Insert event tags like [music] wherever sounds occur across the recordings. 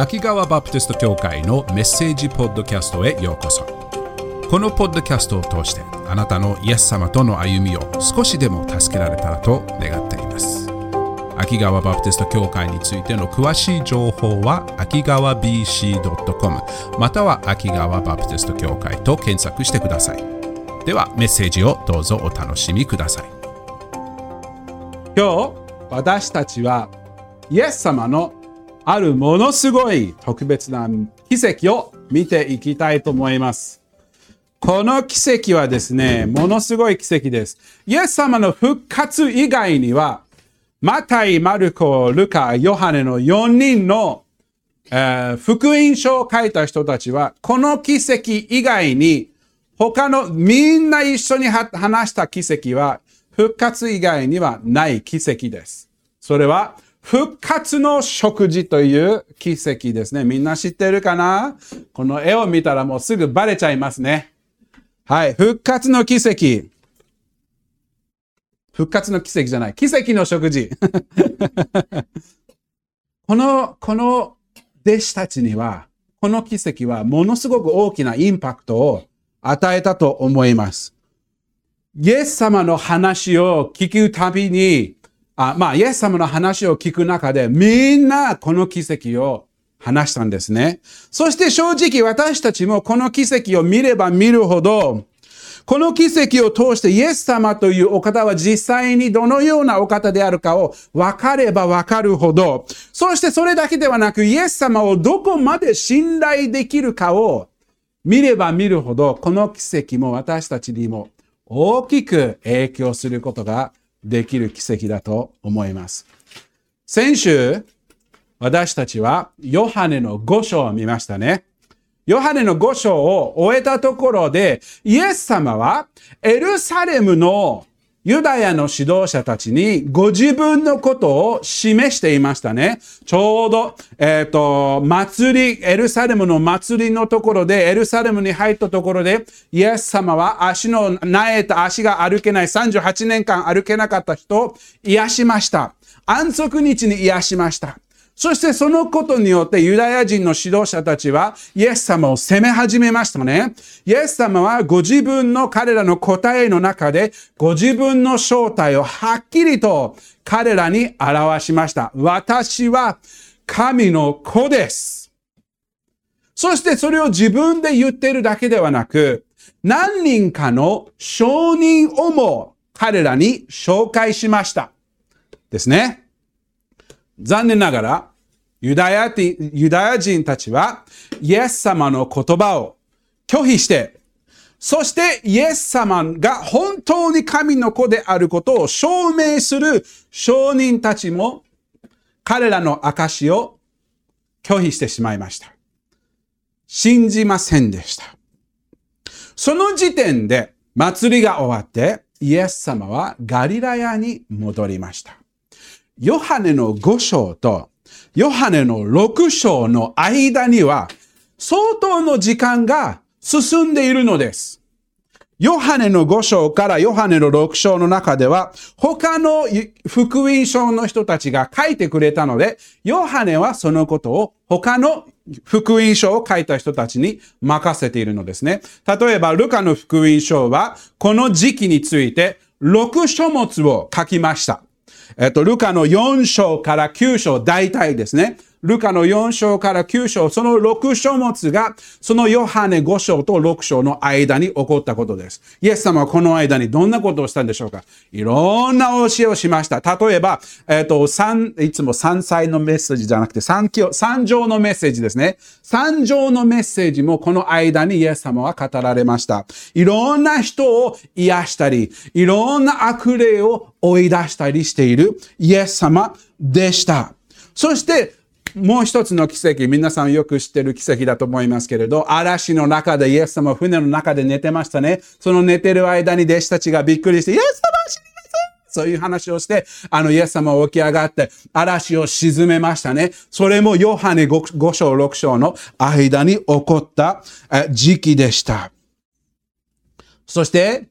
秋川バプテスト教会のメッセージポッドキャストへようこそ。このポッドキャストを通してあなたのイエス様との歩みを少しでも助けられたらと願っています。秋川バプテスト教会についての詳しい情報は秋川 BC.com または秋川バプテスト教会と検索してください。ではメッセージをどうぞお楽しみください。今日私たちはイエス様のあるものすごい特別な奇跡を見ていきたいと思います。この奇跡はですね、ものすごい奇跡です。イエス様の復活以外には、マタイ、マルコ、ルカ、ヨハネの4人の、えー福音書を書いた人たちは、この奇跡以外に、他のみんな一緒に話した奇跡は、復活以外にはない奇跡です。それは、復活の食事という奇跡ですね。みんな知ってるかな？この絵を見たらもうすぐバレちゃいますね。はい。復活の奇跡。復活の奇跡じゃない。奇跡の食事。[laughs] この、この弟子たちには、この奇跡はものすごく大きなインパクトを与えたと思います。イエス様の話を聞くたびに、あまあ、イエス様の話を聞く中で、みんなこの奇跡を話したんですね。そして正直私たちもこの奇跡を見れば見るほど、この奇跡を通してイエス様というお方は実際にどのようなお方であるかを分かれば分かるほど、そしてそれだけではなくイエス様をどこまで信頼できるかを見れば見るほど、この奇跡も私たちにも大きく影響することができる奇跡だと思います。先週、私たちはヨハネの5章を見ましたね。ヨハネの5章を終えたところで、イエス様はエルサレムのユダヤの指導者たちにご自分のことを示していましたね。ちょうど、えっ、と、祭り、エルサレムの祭りのところで、エルサレムに入ったところで、イエス様は足の苗えた足が歩けない38年間歩けなかった人を癒しました。安息日に癒しました。そしてそのことによってユダヤ人の指導者たちはイエス様を責め始めましたね。イエス様はご自分の彼らの答えの中でご自分の正体をはっきりと彼らに表しました。私は神の子です。そしてそれを自分で言っているだけではなく、何人かの証人をも彼らに紹介しました。ですね。残念ながら、ユダヤ人ユダヤ人たちは、イエス様の言葉を拒否して、そしてイエス様が本当に神の子であることを証明する証人たちも、彼らの証を拒否してしまいました。信じませんでした。その時点で祭りが終わって、イエス様はガリラヤに戻りました。ヨハネの5章とヨハネの6章の間には相当の時間が進んでいるのです。ヨハネの5章からヨハネの6章の中では他の福音書の人たちが書いてくれたので、ヨハネはそのことを他の福音書を書いた人たちに任せているのですね。例えば、ルカの福音書はこの時期について6書物を書きました。えっと、ルカの4章から9章、大体ですね。ルカの4章から9章、その6書物が、そのヨハネ5章と6章の間に起こったことです。イエス様はこの間にどんなことをしたんでしょうかいろんな教えをしました。例えば、えっと、三、いつも3歳のメッセージじゃなくて、三教、三条のメッセージですね。三条のメッセージもこの間にイエス様は語られました。いろんな人を癒したり、いろんな悪霊を追い出したりしているイエス様でした。そして、もう一つの奇跡、皆さんよく知ってる奇跡だと思いますけれど、嵐の中でイエス様船の中で寝てましたね。その寝てる間に弟子たちがびっくりして、イエス様死にますそういう話をして、あのイエス様は起き上がって嵐を沈めましたね。それもヨハネ 5, 5章6章の間に起こった時期でした。そして、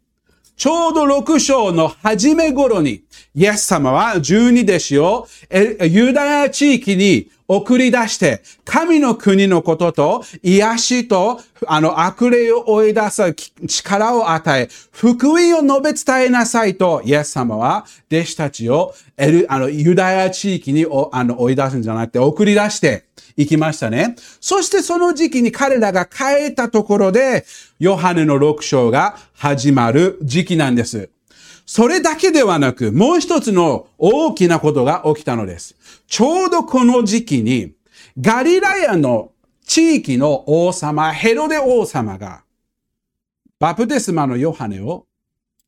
ちょうど6章の初め頃に、イエス様は十二弟子をユダヤ地域に送り出して、神の国のことと、癒しと、あの、悪霊を追い出す力を与え、福音を述べ伝えなさいと、イエス様は、弟子たちを、エル、あの、ユダヤ地域にあの追い出すんじゃなくて、送り出して、行きましたね。そしてその時期に彼らが帰ったところで、ヨハネの6章が始まる時期なんです。それだけではなく、もう一つの大きなことが起きたのです。ちょうどこの時期に、ガリラヤの地域の王様、ヘロデ王様が、バプテスマのヨハネを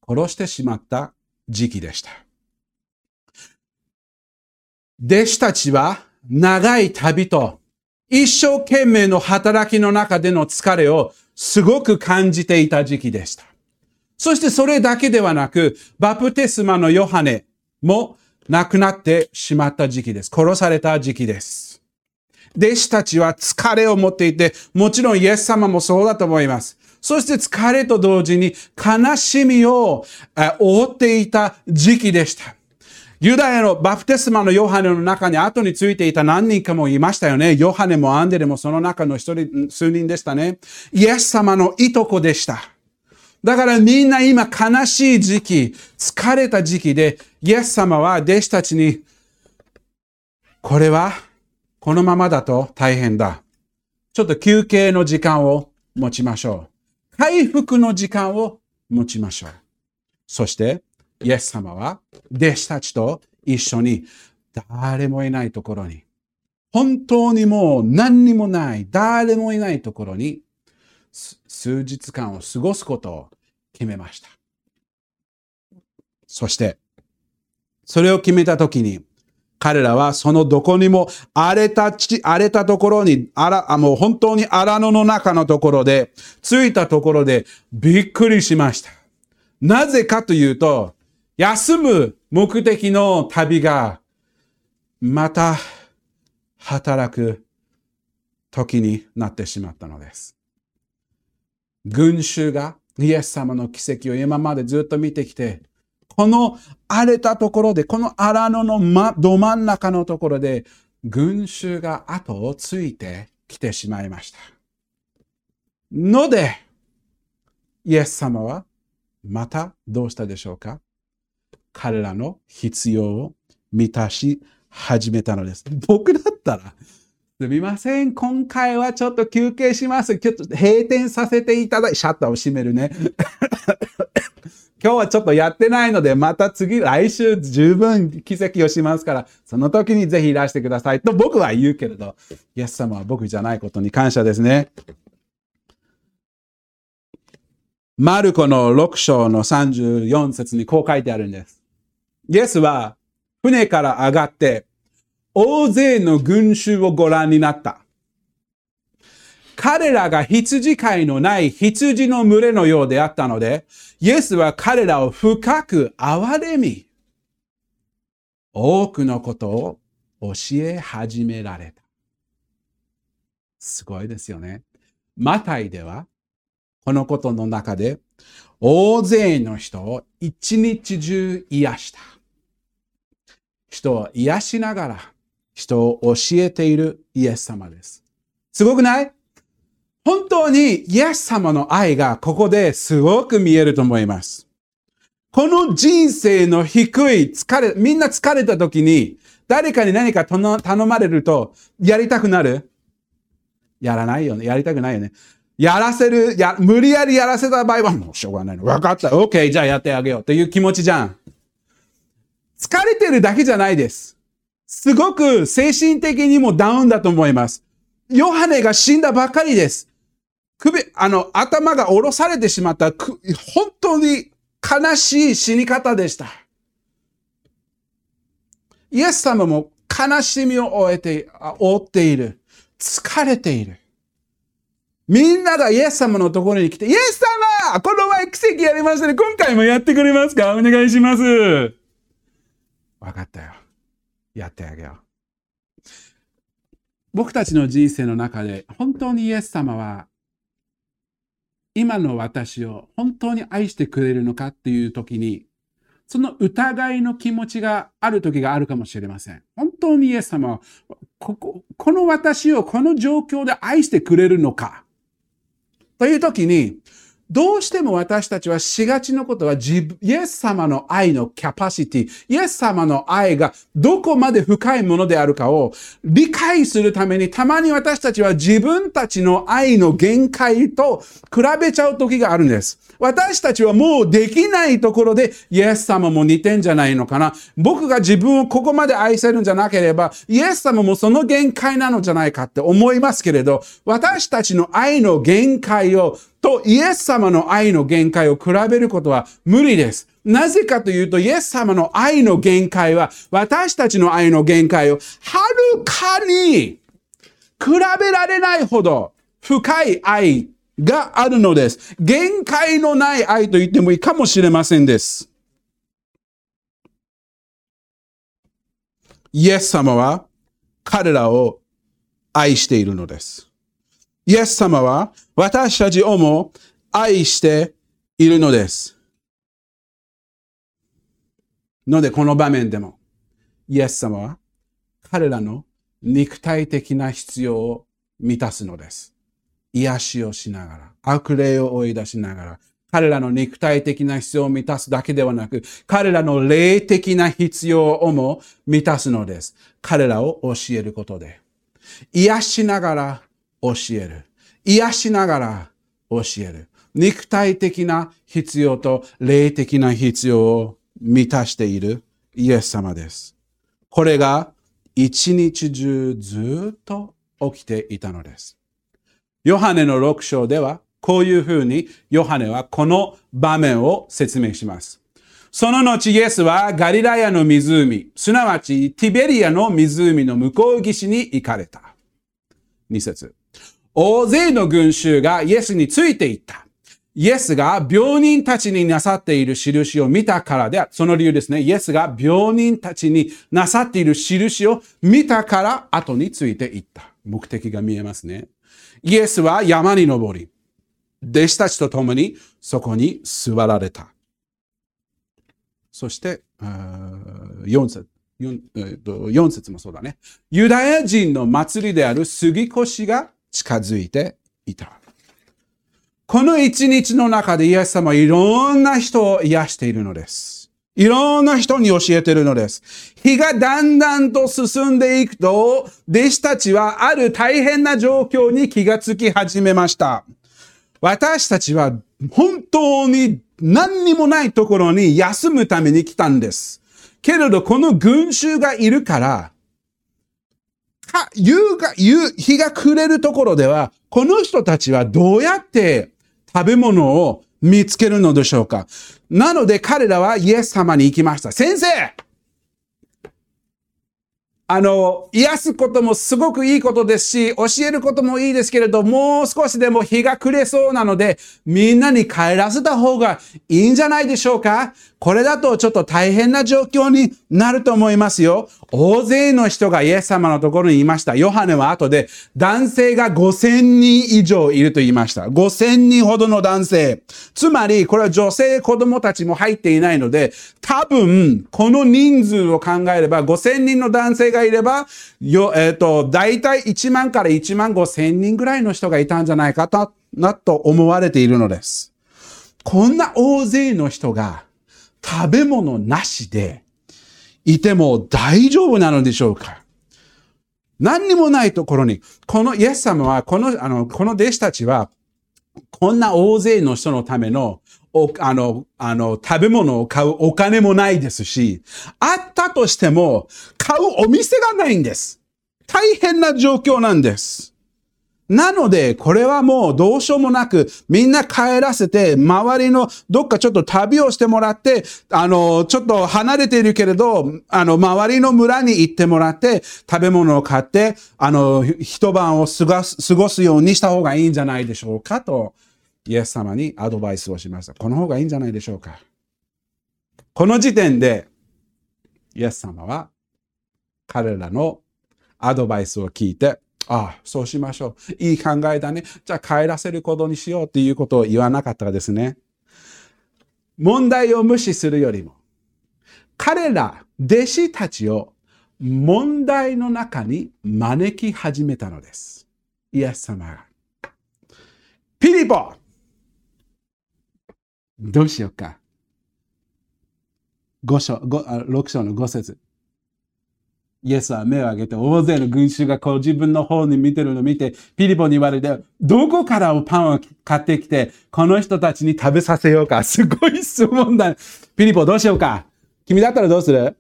殺してしまった時期でした。弟子たちは長い旅と一生懸命の働きの中での疲れをすごく感じていた時期でした。そしてそれだけではなく、バプテスマのヨハネも亡くなってしまった時期です。殺された時期です。弟子たちは疲れを持っていて、もちろんイエス様もそうだと思います。そして疲れと同時に悲しみを覆っていた時期でした。ユダヤのバプテスマのヨハネの中に後についていた何人かもいましたよね。ヨハネもアンデレもその中の一人、数人でしたね。イエス様のいとこでした。だからみんな今悲しい時期、疲れた時期で、イエス様は弟子たちに、これはこのままだと大変だ。ちょっと休憩の時間を持ちましょう。回復の時間を持ちましょう。そして、イエス様は弟子たちと一緒に誰もいないところに、本当にもう何にもない、誰もいないところに数日間を過ごすことを決めました。そして、それを決めたときに、彼らはそのどこにも荒れた地、荒れたところに、あら、もう本当に荒野の中のところで、着いたところでびっくりしました。なぜかというと、休む目的の旅が、また働く時になってしまったのです。群衆がイエス様の奇跡を今までずっと見てきて、この荒れたところで、この荒野の、ま、ど真ん中のところで、群衆が後をついてきてしまいました。ので、イエス様はまたどうしたでしょうか？彼らの必要を満たし始めたのです。僕だったら、すみません。今回はちょっと休憩します。ちょっと閉店させていただい、シャッターを閉めるね。今日はちょっとやってないので、また次、来週十分奇跡をしますから、その時にぜひいらしてくださいと僕は言うけれど、イエス様は僕じゃないことに感謝ですね。マルコの6章の34節にこう書いてあるんです。イエスは船から上がって大勢の群衆をご覧になった。彼らが羊飼いのない羊の群れのようであったので、イエスは彼らを深く憐れみ、多くのことを教え始められた。すごいですよね。マタイでは、このことの中で、大勢の人を一日中癒した。人を癒しながら人を教えているイエス様です。すごくない？本当にイエス様の愛がここですごく見えると思います。この人生の低い疲れ、みんな疲れた時に誰かに何か頼まれるとやりたくなる？やらないよね。やりたくないよね。やらせる、や、無理やりやらせた場合はもうしょうがないの。分かった。OK。じゃあやってあげよう。という気持ちじゃん。疲れてるだけじゃないです。すごく精神的にもダウンだと思います。ヨハネが死んだばかりです。首、あの、頭が下ろされてしまった、く本当に悲しい死に方でした。イエス様も悲しみを負えて、負っている。疲れている。みんながイエス様のところに来て、イエス様この前奇跡やりましたね。今回もやってくれますか？お願いします。分かったよ。やってあげよう。僕たちの人生の中で本当にイエス様は今の私を本当に愛してくれるのかっていう時にその疑いの気持ちがある時があるかもしれません。本当にイエス様はこここの私をこの状況で愛してくれるのかという時に、どうしても私たちはしがちのことは自、イエス様の愛のキャパシティ、イエス様の愛がどこまで深いものであるかを理解するために、たまに私たちは自分たちの愛の限界と比べちゃう時があるんです。私たちはもうできないところで、イエス様も似てんじゃないのかな。僕が自分をここまで愛せるんじゃなければ、イエス様もその限界なのじゃないかって思いますけれど、私たちの愛の限界をとイエス様の愛の限界を比べることは無理です。なぜかというと、イエス様の愛の限界は、私たちの愛の限界をはるかに比べられないほど深い愛があるのです。限界のない愛と言ってもいいかもしれませんです。イエス様は彼らを愛しているのです。イエス様は私たちをも愛しているのです。ので、この場面でも、イエス様は彼らの肉体的な必要を満たすのです。癒しをしながら、悪霊を追い出しながら、彼らの肉体的な必要を満たすだけではなく、彼らの霊的な必要をも満たすのです。彼らを教えることで。癒しながら教える。癒しながら教える。肉体的な必要と霊的な必要を満たしているイエス様です。これが一日中ずっと起きていたのです。ヨハネの6章では、こういうふうにヨハネはこの場面を説明します。その後イエスはガリラヤの湖、すなわちティベリアの湖の向こう岸に行かれた。2節大勢の群衆がイエスについていった。イエスが病人たちになさっている印を見たからで、その理由ですね。イエスが病人たちになさっている印を見たから後についていった。目的が見えますね。イエスは山に登り、弟子たちと共にそこに座られた。そして、4節。4, 4節もそうだね。ユダヤ人の祭りである杉越が近づいていた。この一日の中でイエス様はいろんな人を癒しているのです。いろんな人に教えているのです。日がだんだんと進んでいくと、弟子たちはある大変な状況に気がつき始めました。私たちは本当に何にもないところに休むために来たんです。けれど、この群衆がいるから、か、夕が、夕、日が暮れるところでは、この人たちはどうやって食べ物を見つけるのでしょうかなので彼らはイエス様に行きました。先生あの、癒すこともすごくいいことですし、教えることもいいですけれど、もう少しでも日が暮れそうなので、みんなに帰らせた方がいいんじゃないでしょうか？これだとちょっと大変な状況になると思いますよ。大勢の人がイエス様のところにいました。ヨハネは後で男性が5000人以上いると言いました。5000人ほどの男性。つまり、これは女性子供たちも入っていないので、多分、この人数を考えれば5000人の男性ががいれば、よ、えっ、ー、と、大体1万から1万5000人ぐらいの人がいたんじゃないかと、なと思われているのです。こんな大勢の人が、食べ物なしでいても大丈夫なのでしょうか何にもないところに、このイエス様は、この、あの、この弟子たちは、こんな大勢の人のための、お、あの、あの、食べ物を買うお金もないですし、あったとしても、買うお店がないんです。大変な状況なんです。なので、これはもうどうしようもなく、みんな帰らせて、周りのどっかちょっと旅をしてもらって、あの、ちょっと離れているけれど、あの、周りの村に行ってもらって、食べ物を買って、あの、一晩を過ごす、過ごすようにした方がいいんじゃないでしょうかと、イエス様にアドバイスをしました。この方がいいんじゃないでしょうか。この時点で、イエス様は、彼らのアドバイスを聞いて、ああ、そうしましょう。いい考えだね。じゃあ帰らせることにしようっていうことを言わなかったらですね。問題を無視するよりも、彼ら、弟子たちを問題の中に招き始めたのです。イエス様が。ピリポどうしようか。5章、6章の5節イエスは目を上げて大勢の群衆がこう自分の方に見てるのを見て、ピリポに言われて、どこからパンを買ってきて、この人たちに食べさせようか。すごい質問だ。ピリポどうしようか。君だったらどうする？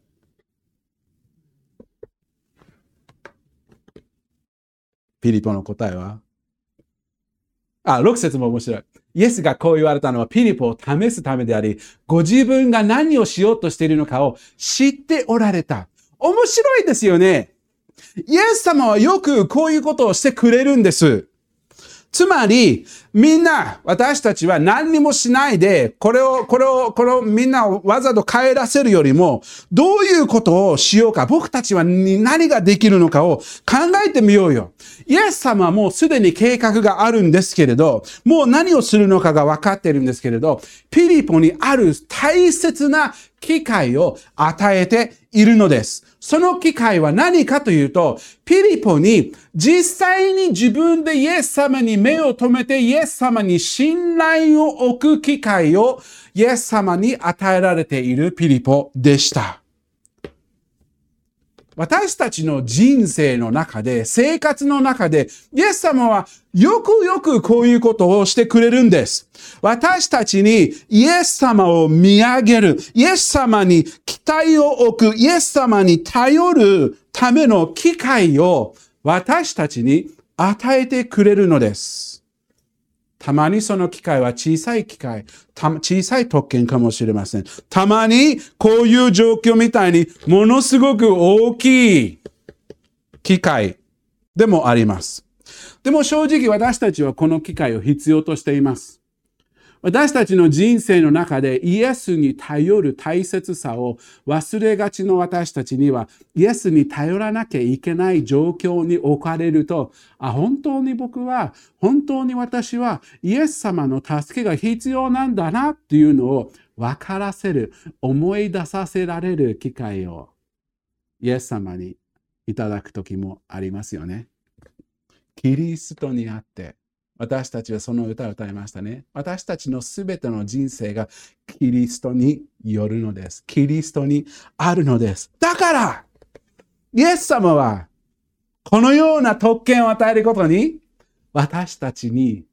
ピリポの答えは？あ、6節も面白い。イエスがこう言われたのはピリポを試すためであり、ご自分が何をしようとしているのかを知っておられた。面白いですよね。イエス様はよくこういうことをしてくれるんです。つまり、みんな、私たちは何にもしないで、これを、これを、このみんなをわざと帰らせるよりも、どういうことをしようか、僕たちは何ができるのかを考えてみようよ。イエス様はもうすでに計画があるんですけれど、もう何をするのかが分かっているんですけれど、ピリポにある大切な機会を与えているのです。その機会は何かというと、ピリポに実際に自分でイエス様に目を留めてイエス様に信頼を置く機会をイエス様に与えられているピリポでした。私たちの人生の中で、生活の中で、イエス様はよくよくこういうことをしてくれるんです。私たちにイエス様を見上げる、イエス様に期待を置く、イエス様に頼るための機会を私たちに与えてくれるのです。たまにその機会は小さい機会、小さい特権かもしれません。たまにこういう状況みたいにものすごく大きい機会でもあります。でも正直私たちはこの機会を必要としています。私たちの人生の中でイエスに頼る大切さを忘れがちの私たちにはイエスに頼らなきゃいけない状況に置かれるとあ本当に僕は本当に私はイエス様の助けが必要なんだなっていうのを分からせる思い出させられる機会をイエス様にいただく時もありますよね。キリストにあって私たちはその歌を歌いましたね。私たちのすべての人生がキリストによるのです。キリストにあるのです。だから、イエス様は、このような特権を与えることに、私たちに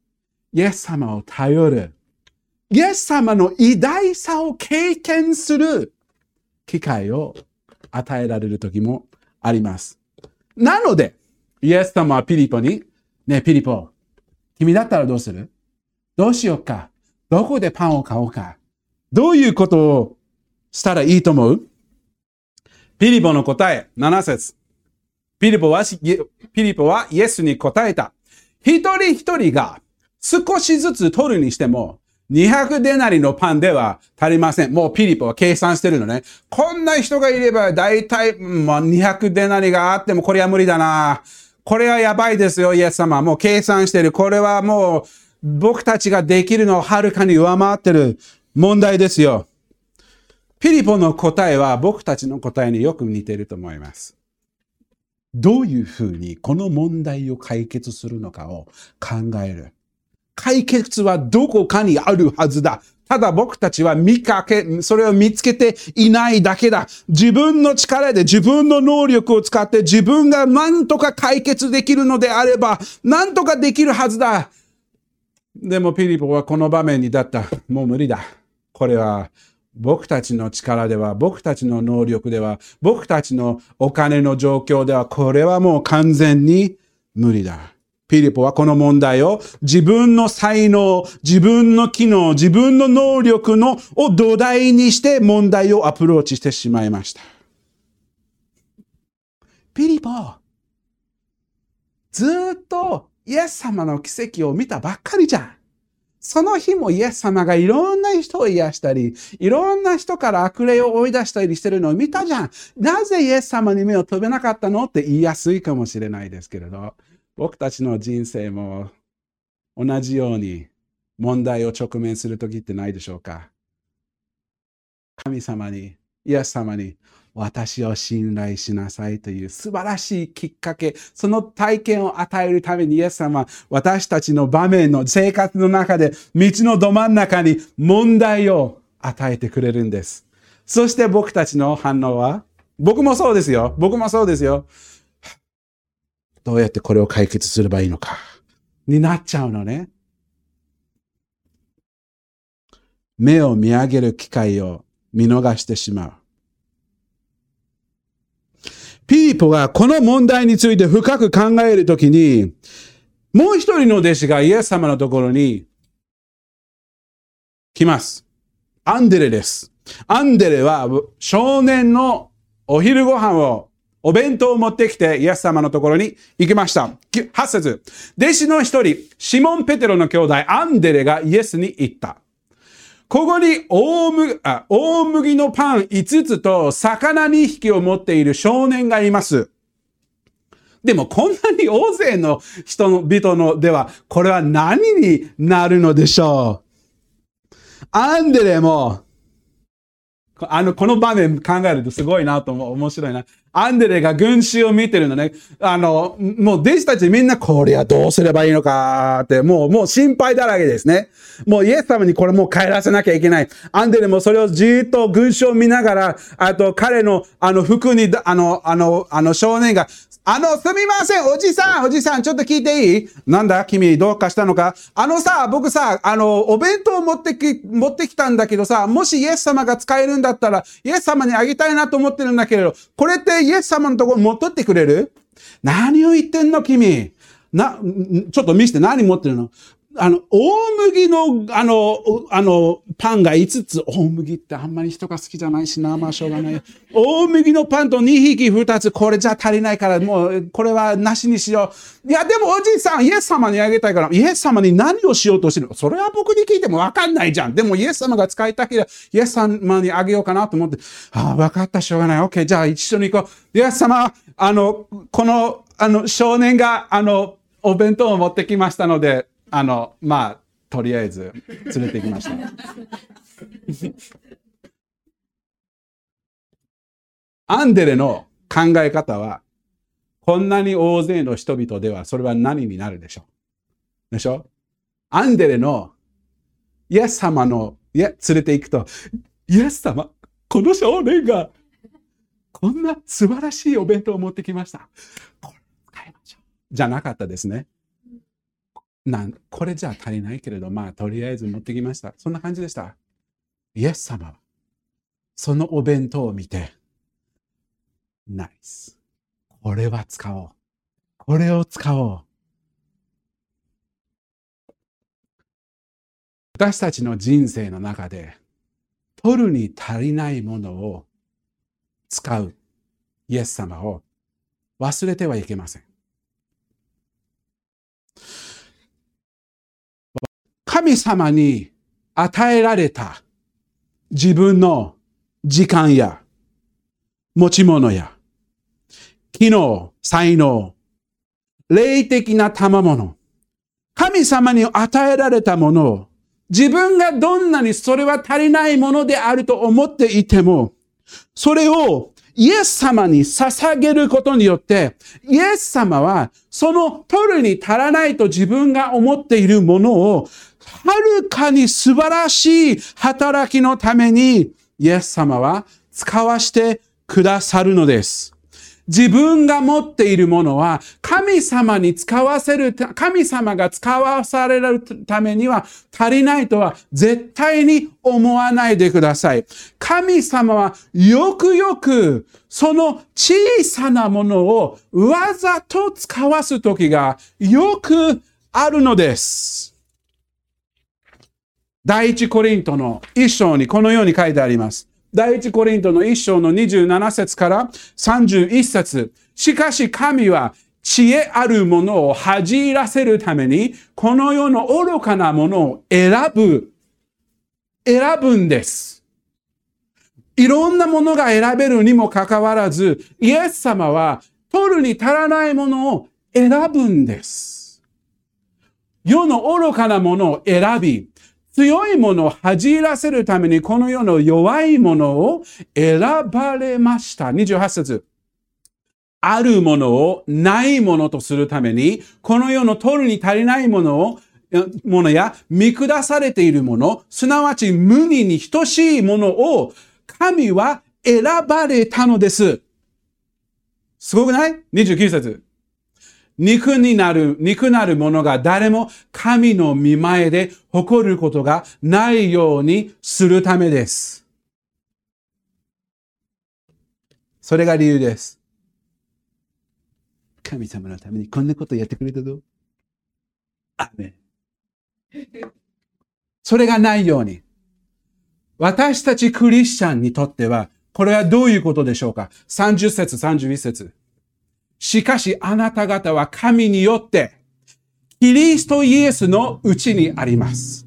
イエス様を頼る。イエス様の偉大さを経験する機会を与えられる時もあります。なので、イエス様はピリポに、ねピリポ、君だったらどうする？どうしようか？どこでパンを買おうか？どういうことをしたらいいと思う？ピリポの答え、7節ピリポは、ピリポはイエスに答えた。一人一人が少しずつ取るにしても、200デナリのパンでは足りません。もうピリポは計算してるのね。こんな人がいれば大体、まあ、200デナリがあってもこれは無理だな。これはやばいですよ、イエス様。もう計算してる。これはもう僕たちができるのをはるかに上回ってる問題ですよ。ピリポの答えは僕たちの答えによく似てると思います。どういうふうにこの問題を解決するのかを考える。解決はどこかにあるはずだ。ただ僕たちは見かけ、それを見つけていないだけだ。自分の力で自分の能力を使って自分が何とか解決できるのであれば、何とかできるはずだ。でもピリポはこの場面にだった。もう無理だ。これは僕たちの力では、僕たちの能力では、僕たちのお金の状況では、これはもう完全に無理だ。ピリポはこの問題を自分の才能、自分の機能、自分の能力のを土台にして問題をアプローチしてしまいました。ピリポ、ずっとイエス様の奇跡を見たばっかりじゃん。その日もイエス様がいろんな人を癒したり、いろんな人から悪霊を追い出したりしてるのを見たじゃん。なぜイエス様に目を飛べなかったのって言いやすいかもしれないですけれど。僕たちの人生も同じように問題を直面する時ってないでしょうか神様に、イエス様に、私を信頼しなさいという素晴らしいきっかけ、その体験を与えるためにイエス様私たちの場面の生活の中で道のど真ん中に問題を与えてくれるんです。そして僕たちの反応は僕もそうですよ。僕もそうですよ。どうやってこれを解決すればいいのか。になっちゃうのね。目を見上げる機会を見逃してしまう。ピーポがこの問題について深く考えるときに、もう一人の弟子がイエス様のところに来ます。アンデレです。アンデレは少年のお昼ご飯をお弁当を持ってきて、イエス様のところに行きました。8節弟子の一人、シモン・ペテロの兄弟、アンデレがイエスに言った。ここに大麦あ大麦のパン5つと魚2匹を持っている少年がいます。でもこんなに大勢の人の人のでは、これは何になるのでしょう？アンデレもあの、この場面考えるとすごいなと思う。面白いな。アンデレが群衆を見てるのね。あの、もう弟子たちみんなこれはどうすればいいのかって、もう、もう心配だらけですね。もうイエス様にこれもう帰らせなきゃいけない。アンデレもそれをじーっと群衆を見ながら、あと彼のあの服に、あの、あの、あの少年が、あの、すみません、おじさん、おじさん、ちょっと聞いていい？なんだ？君、どうかしたのか？あのさ、僕さ、あの、お弁当持ってき、持ってきたんだけどさ、もしイエス様が使えるんだったら、イエス様にあげたいなと思ってるんだけれど、これってイエス様のところ持っとってくれる？何を言ってんの君？な、ちょっと見して。何持ってるの？あの、大麦の、あの、あの、パンが5つ、大麦ってあんまり人が好きじゃないしな、まあしょうがない。大麦のパンと2匹2つ、これじゃ足りないから、もう、これはなしにしよう。いや、でもおじいさん、イエス様にあげたいから、イエス様に何をしようとしてるの？それは僕に聞いてもわかんないじゃん。でもイエス様が使いたければ、イエス様にあげようかなと思って、ああ、わかった、しょうがない。OK、じゃあ一緒に行こう。イエス様、あの、この、あの、少年が、あの、お弁当を持ってきましたので、あの、まあ、とりあえず連れてきました。アンデレの考え方は、こんなに大勢の人々ではそれは何になるでしょう？でしょ？アンデレのイエス様の、いや、連れて行くと、イエス様、この少年がこんな素晴らしいお弁当を持ってきました。これ使いましょう。じゃなかったですね。なんこれじゃ足りないけれど、まあ、とりあえず持ってきました。そんな感じでした。イエス様は、そのお弁当を見て、ナイス。これは使おう。これを使おう。私たちの人生の中で、取るに足りないものを使うイエス様を忘れてはいけません。神様に与えられた自分の時間や持ち物や機能、才能、霊的な賜物、神様に与えられたものを自分がどんなにそれは足りないものであると思っていても、それをイエス様に捧げることによって、イエス様はその取るに足らないと自分が思っているものをはるかに素晴らしい働きのために、イエス様は使わしてくださるのです。自分が持っているものは神様に使わせる、神様が使わされるためには足りないとは絶対に思わないでください。神様はよくよくその小さなものをわざと使わす時がよくあるのです。第一コリントの一章にこのように書いてあります。第一コリントの一章の27節から31節しかし神は知恵あるものを恥じらせるために、この世の愚かなものを選ぶ、選ぶんです。いろんなものが選べるにもかかわらず、イエス様は取るに足らないものを選ぶんです。世の愚かなものを選び、強いものを恥じらせるためにこの世の弱いものを選ばれました。28節。あるものをないものとするために、この世の取るに足りないものを、ものや見下されているもの、すなわち無二に等しいものを神は選ばれたのです。すごくない ?29 節。肉になる、肉なるものが誰も神の見前で誇ることがないようにするためです。それが理由です。神様のためにこんなことやってくれたぞ。アメそれがないように。私たちクリスチャンにとっては、これはどういうことでしょうか ?30 節、31節。しかしあなた方は神によって、キリストイエスのうちにあります。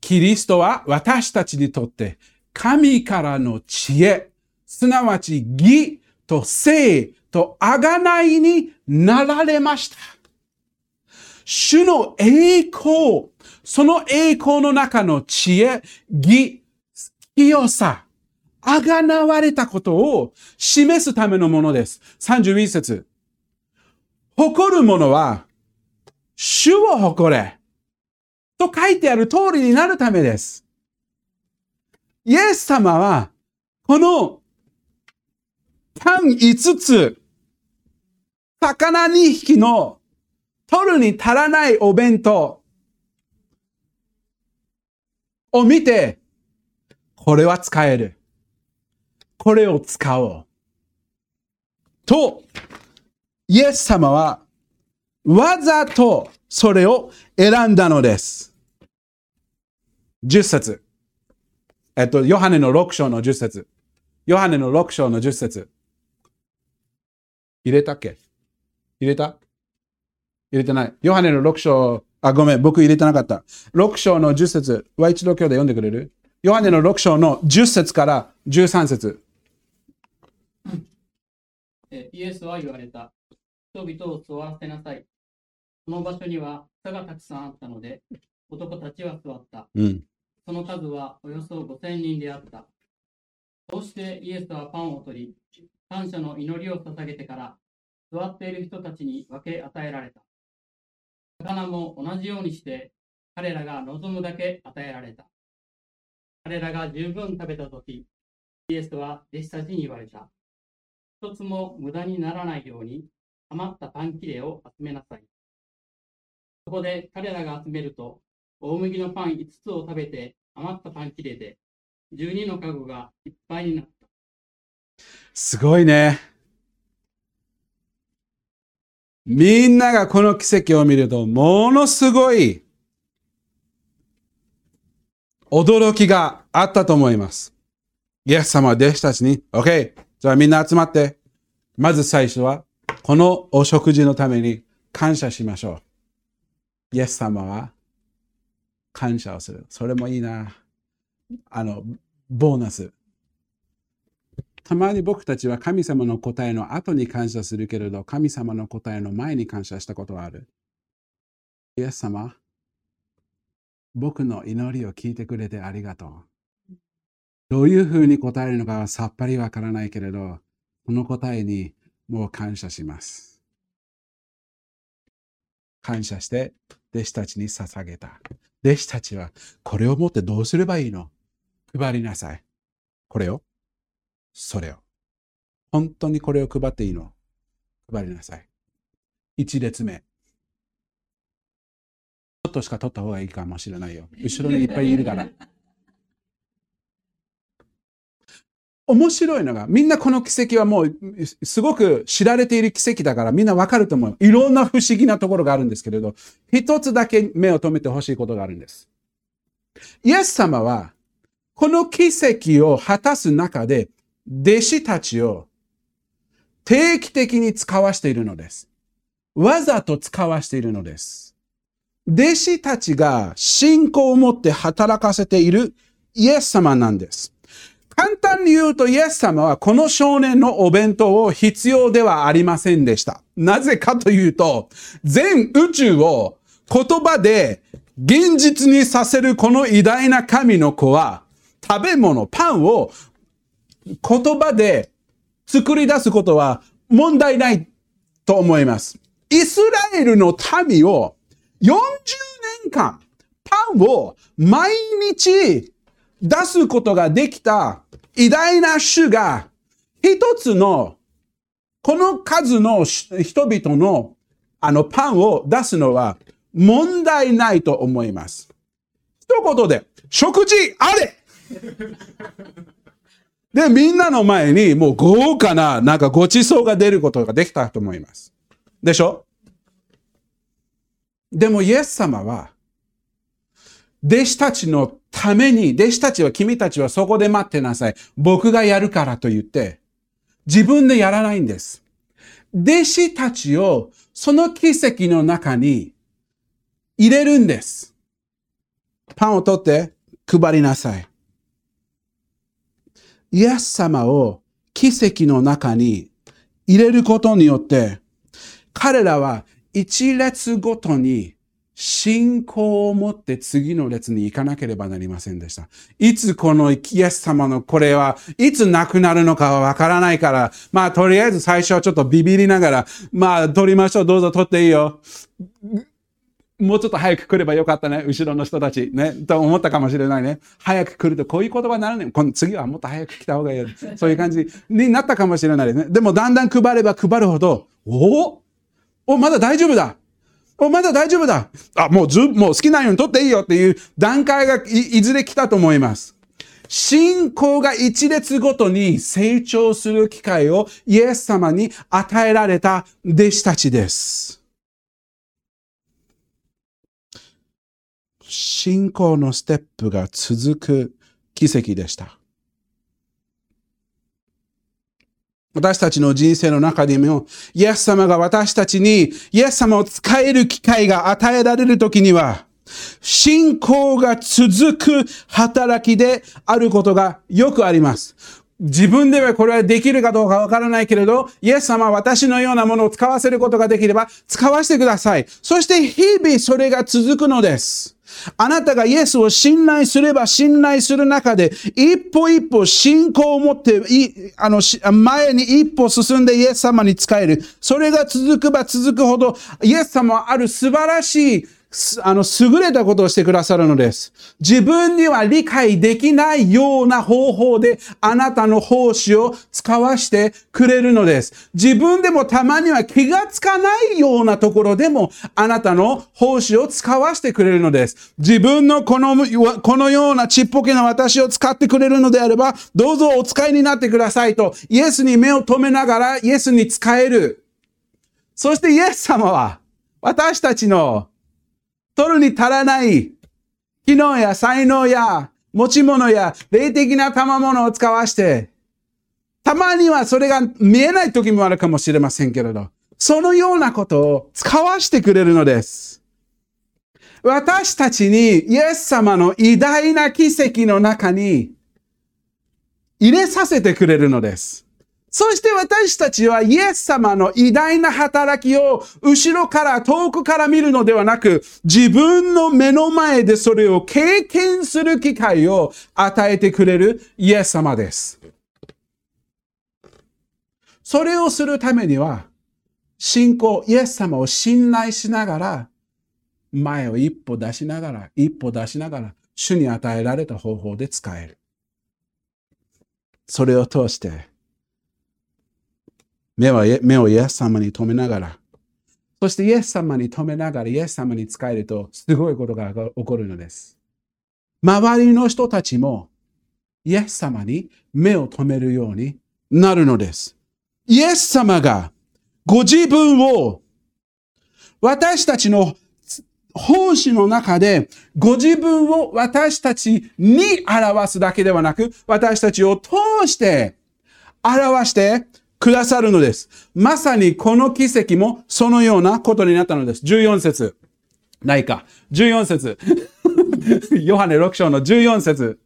キリストは私たちにとって神からの知恵、すなわち義と聖と贖いになられました。主の栄光、その栄光の中の知恵、義、清さ、あがなわれたことを示すためのものです。31節。誇る者は、主を誇れ。と書いてある通りになるためです。イエス様は、このパン5つ、魚2匹の取るに足らないお弁当を見て、これは使える。これを使おう。と、イエス様はわざとそれを選んだのです。10節。えっと、ヨハネの6章の10節。ヨハネの6章の10節。入れたっけ？入れた？入れてない。ヨハネの6章、あ、ごめん、僕入れてなかった。6章の10節は一度今日で読んでくれる？ヨハネの6章の10節から13節イエスは言われた。人々を座らせなさい。その場所には草がたくさんあったので、男たちは座った。うん、その数はおよそ5000人であった。そしてイエスはパンを取り、感謝の祈りを捧げてから、座っている人たちに分け与えられた。魚も同じようにして、彼らが望むだけ与えられた。彼らが十分食べたとき、イエスは弟子たちに言われた。一つも無駄にならないように、余ったパン切れを集めなさい。そこで彼らが集めると、大麦のパン5つを食べて余ったパン切れで、12の家具がいっぱいになった。すごいね。みんながこの奇跡を見ると、ものすごい驚きがあったと思います。イエス様は弟子たちに、OK! じゃあみんな集まって、まず最初は、このお食事のために感謝しましょう。イエス様は感謝をする。それもいいな。あの、ボーナス。たまに僕たちは神様の答えの後に感謝するけれど、神様の答えの前に感謝したことはある。イエス様、僕の祈りを聞いてくれてありがとう。どういうふうに答えるのかはさっぱりわからないけれど、この答えにもう感謝します。感謝して弟子たちに捧げた。弟子たちはこれを持ってどうすればいいの？配りなさい。これをそれを。本当にこれを配っていいの？配りなさい。一列目。ちょっとしか取った方がいいかもしれないよ。後ろにいっぱいいるから。面白いのが、みんなこの奇跡はもう、すごく知られている奇跡だからみんなわかると思う。いろんな不思議なところがあるんですけれど、一つだけ目を留めてほしいことがあるんです。イエス様は、この奇跡を果たす中で、弟子たちを定期的に使わしているのです。わざと使わしているのです。弟子たちが信仰を持って働かせているイエス様なんです。簡単にいうと、イエス様はこの少年のお弁当を必要ではありませんでした。なぜかというと、全宇宙を言葉で現実にさせるこの偉大な神の子は、食べ物、パンを言葉で作り出すことは問題ないと思います。イスラエルの民を40年間パンを毎日出すことができた偉大な主が一つのこの数の人々のあのパンを出すのは問題ないと思います。一言で、食事あれ [laughs] で、みんなの前にもう豪華ななんかごちそうが出ることができたと思います。でしょ?でもイエス様は、弟子たちのために、弟子たちは君たちはそこで待ってなさい。僕がやるからと言って、自分でやらないんです。弟子たちをその奇跡の中に入れるんです。パンを取って配りなさい。イエス様を奇跡の中に入れることによって、彼らは一列ごとに信仰を持って次の列に行かなければなりませんでした。いつこのイエス様のこれはいつなくなるのかはわからないから、まあとりあえず最初はちょっとビビりながら、まあ取りましょう、どうぞ取っていいよ。もうちょっと早く来ればよかったね。後ろの人たち。ね。と思ったかもしれないね。早く来るとこういう言葉にならない。この次はもっと早く来た方がいい。そういう感じになったかもしれないね。でもだんだん配れば配るほど、おおまだ大丈夫だおまだ大丈夫だあ、もうず、もう好きなように取っていいよっていう段階がいいずれ来たと思います。信仰が一列ごとに成長する機会をイエス様に与えられた弟子たちです。信仰のステップが続く奇跡でした。私たちの人生の中でも、イエス様が私たちに、イエス様を使える機会が与えられるときには、信仰が続く働きであることがよくあります。自分ではこれはできるかどうかわからないけれど、イエス様は私のようなものを使わせることができれば、使わせてください。そして日々それが続くのです。あなたがイエスを信頼すれば信頼する中で、一歩一歩信仰を持って、いあの、前に一歩進んでイエス様に仕える。それが続くば続くほど、イエス様はある素晴らしいあの、優れたことをしてくださるのです。自分には理解できないような方法であなたの奉仕を使わしてくれるのです。自分でもたまには気がつかないようなところでもあなたの奉仕を使わしてくれるのです。自分のこの、このようなちっぽけな私を使ってくれるのであれば、どうぞお使いになってくださいと、イエスに目を留めながらイエスに使える。そしてイエス様は私たちの取るに足らない機能や才能や持ち物や霊的な賜物を使わして、たまにはそれが見えない時もあるかもしれませんけれど、そのようなことを使わしてくれるのです。私たちにイエス様の偉大な奇跡の中に入れさせてくれるのです。そして私たちはイエス様の偉大な働きを後ろから遠くから見るのではなく、自分の目の前でそれを経験する機会を与えてくれるイエス様です。それをするためには、信仰、イエス様を信頼しながら、前を一歩出しながら、一歩出しながら、主に与えられた方法で使える。それを通して、目は目をイエス様に留めながら、そしてイエス様に留めながらイエス様に使えるとすごいことが起こるのです。周りの人たちもイエス様に目を留めるようになるのです。イエス様がご自分を私たちの奉仕の中でご自分を私たちに表すだけではなく私たちを通して表してくださるのです。まさにこの奇跡もそのようなことになったのです。14節。ないか。14節。[laughs] ヨハネ6章の14節。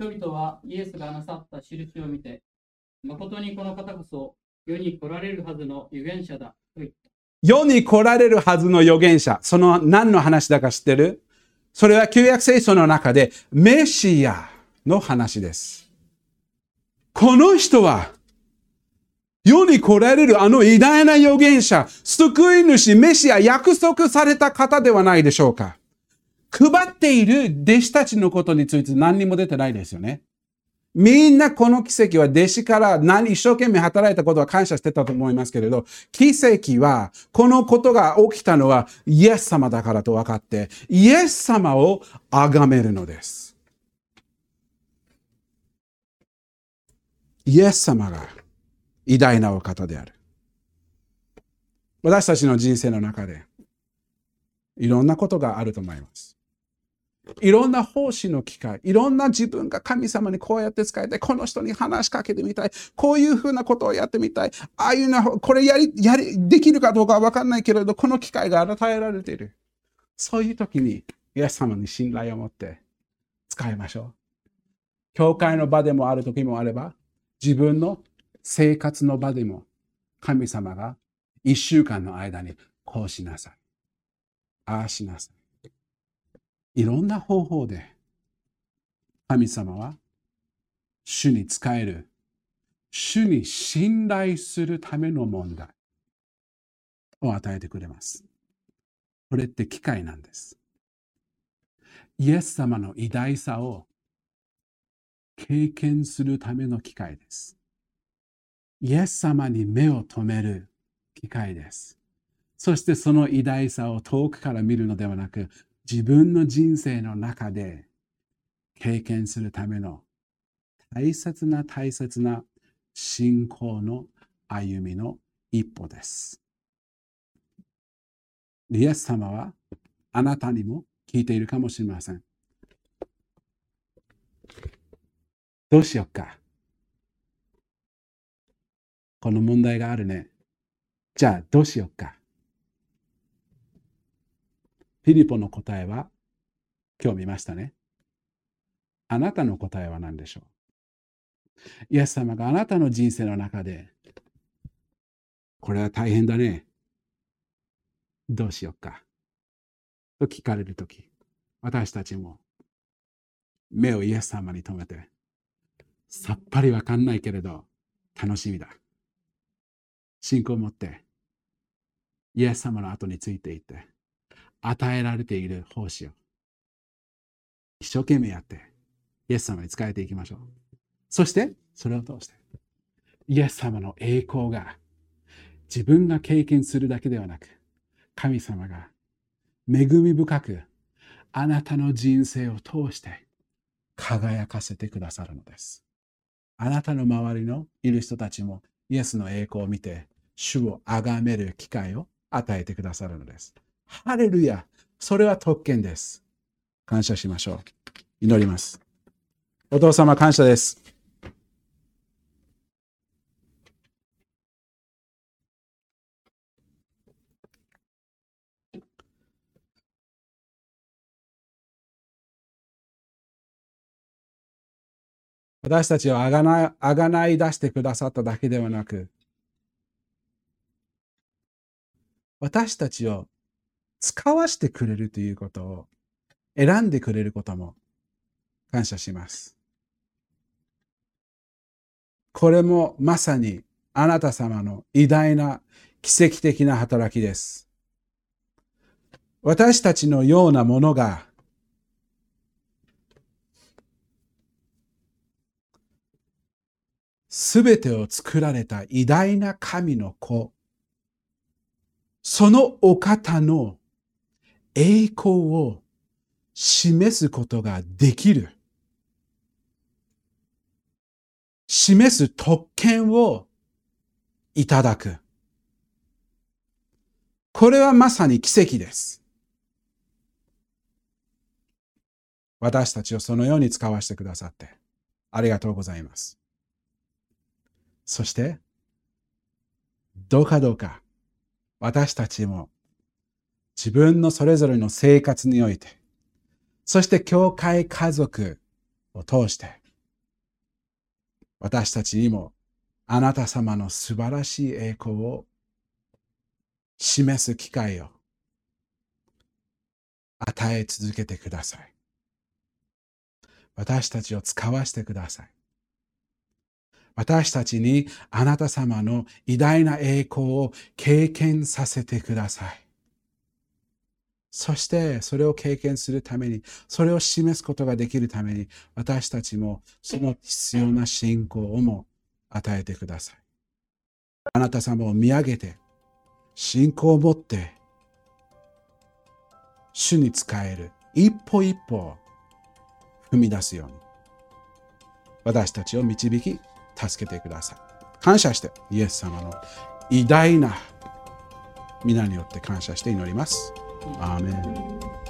一人々はイエスがなさった印を見て、誠にこの方こそ世に来られるはずの預言者だと言った。世に来られるはずの預言者。その何の話だか知ってる？それは旧約聖書の中でメシアの話です。この人は世に来られるあの偉大な預言者、救い主、メシア、約束された方ではないでしょうか。配っている弟子たちのことについて何にも出てないですよね。みんなこの奇跡は弟子から何一生懸命働いたことは感謝してたと思いますけれど、奇跡はこのことが起きたのはイエス様だからと分かって、イエス様を崇めるのです。イエス様が偉大なお方である。私たちの人生の中でいろんなことがあると思います。いろんな奉仕の機会、いろんな自分が神様にこうやって使いたい、この人に話しかけてみたい、こういうふうなことをやってみたい、ああいうの、これやり、やり、できるかどうかはわかんないけれど、この機会が与えられている。そういう時に、イエス様に信頼を持って使いましょう。教会の場でもある時もあれば、自分の生活の場でも、神様が一週間の間にこうしなさい。ああしなさい。いろんな方法で神様は主に仕える、主に信頼するための問題を与えてくれます。これって機会なんです。イエス様の偉大さを経験するための機会です。イエス様に目を留める機会です。そしてその偉大さを遠くから見るのではなく、自分の人生の中で経験するための大切な大切な信仰の歩みの一歩です。イエス様はあなたにも聞いているかもしれません。どうしよっか？この問題があるね。じゃあどうしよっか。フィリポの答えは？今日見ましたね。あなたの答えは何でしょう？イエス様があなたの人生の中でこれは大変だね。どうしよっか。と聞かれるとき、私たちも目をイエス様に留めて、さっぱりわかんないけれど楽しみだ。信仰を持って、イエス様の後についていって、与えられている奉仕を一生懸命やって、イエス様に仕えていきましょう。そして、それを通して、イエス様の栄光が自分が経験するだけではなく、神様が恵み深くあなたの人生を通して輝かせてくださるのです。あなたの周りのいる人たちもイエスの栄光を見て主を崇める機会を与えてくださるのです。ハレルヤそれは特権です。感謝しましょう。祈ります。お父様感謝です。私たちをあがなあがない出してくださっただけではなく、私たちを使わしてくれるということを選んでくれることも感謝します。これもまさにあなた様の偉大な奇跡的な働きです。私たちのようなものがすべてを作られた偉大な神の子、そのお方の栄光を示すことができる。示す特権をいただく。これはまさに奇跡です。私たちをそのように使わせてくださってありがとうございます。そして、どうかどうか私たちも自分のそれぞれの生活において、そして教会家族を通して、私たちにもあなた様の素晴らしい栄光を示す機会を与え続けてください。私たちを使わせてください。私たちにあなた様の偉大な栄光を経験させてください。そしてそれを経験するために、それを示すことができるために、私たちもその必要な信仰をも与えてください。あなた様を見上げて、信仰を持って、主に仕える一歩一歩踏み出すように、私たちを導き、助けてください。感謝して、イエス様の偉大な皆によって感謝して祈ります。アーメン